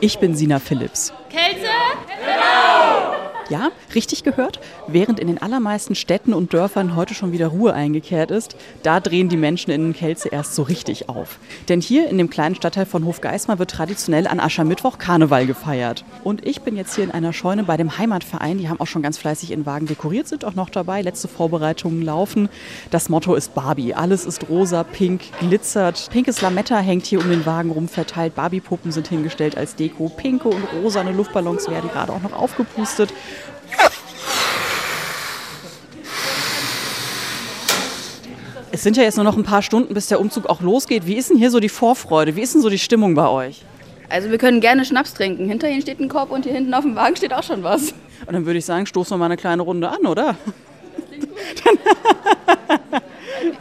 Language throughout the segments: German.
Ich bin Sina Phillips. Kälte? Ja, richtig gehört. Während in den allermeisten Städten und Dörfern heute schon wieder Ruhe eingekehrt ist, da drehen die Menschen in Kelze erst so richtig auf. Denn hier in dem kleinen Stadtteil von Hofgeismar wird traditionell an Aschermittwoch Karneval gefeiert. Und ich bin jetzt hier in einer Scheune bei dem Heimatverein. Die haben auch schon ganz fleißig in Wagen dekoriert, sind auch noch dabei. Letzte Vorbereitungen laufen. Das Motto ist Barbie. Alles ist rosa, pink, glitzert. Pinkes Lametta hängt hier um den Wagen rum verteilt. Barbie-Puppen sind hingestellt als Deko. Pinke und rosane Luftballons werden gerade auch noch aufgepustet. Es sind ja jetzt nur noch ein paar Stunden, bis der Umzug auch losgeht. Wie ist denn hier so die Vorfreude? Wie ist denn so die Stimmung bei euch? Also wir können gerne Schnaps trinken. Hinter Ihnen steht ein Korb und hier hinten auf dem Wagen steht auch schon was. Und dann würde ich sagen, stoßen wir mal eine kleine Runde an, oder?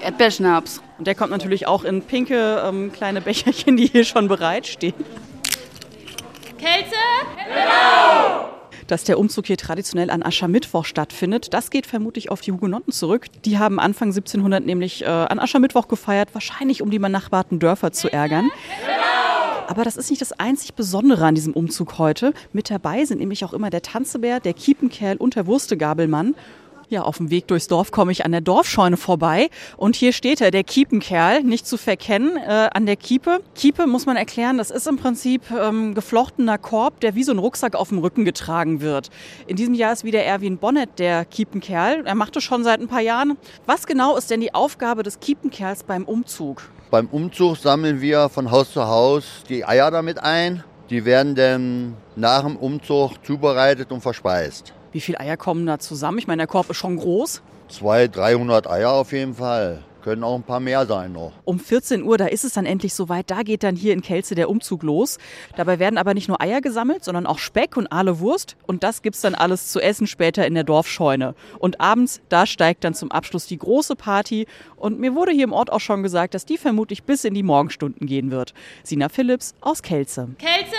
Erdbeerschnaps. Und der kommt natürlich auch in pinke ähm, kleine Becherchen, die hier schon bereitstehen. Kälte? Dass der Umzug hier traditionell an Aschermittwoch stattfindet, das geht vermutlich auf die Hugenotten zurück. Die haben Anfang 1700 nämlich äh, an Aschermittwoch gefeiert, wahrscheinlich um die benachbarten Dörfer zu ärgern. Aber das ist nicht das einzig Besondere an diesem Umzug heute. Mit dabei sind nämlich auch immer der Tanzebär, der Kiepenkerl und der Wurstegabelmann. Ja, auf dem Weg durchs Dorf komme ich an der Dorfscheune vorbei und hier steht er, der Kiepenkerl, nicht zu verkennen, äh, an der Kiepe. Kiepe muss man erklären, das ist im Prinzip ähm, geflochtener Korb, der wie so ein Rucksack auf dem Rücken getragen wird. In diesem Jahr ist wieder Erwin Bonnet der Kiepenkerl. Er macht es schon seit ein paar Jahren. Was genau ist denn die Aufgabe des Kiepenkerls beim Umzug? Beim Umzug sammeln wir von Haus zu Haus die Eier damit ein. Die werden dann nach dem Umzug zubereitet und verspeist. Wie viele Eier kommen da zusammen? Ich meine, der Korb ist schon groß. 200, 300 Eier auf jeden Fall. Können auch ein paar mehr sein noch. Um 14 Uhr, da ist es dann endlich soweit. Da geht dann hier in Kelze der Umzug los. Dabei werden aber nicht nur Eier gesammelt, sondern auch Speck und Aale Wurst. Und das gibt's dann alles zu essen später in der Dorfscheune. Und abends, da steigt dann zum Abschluss die große Party. Und mir wurde hier im Ort auch schon gesagt, dass die vermutlich bis in die Morgenstunden gehen wird. Sina Phillips aus Kelze. Kälte?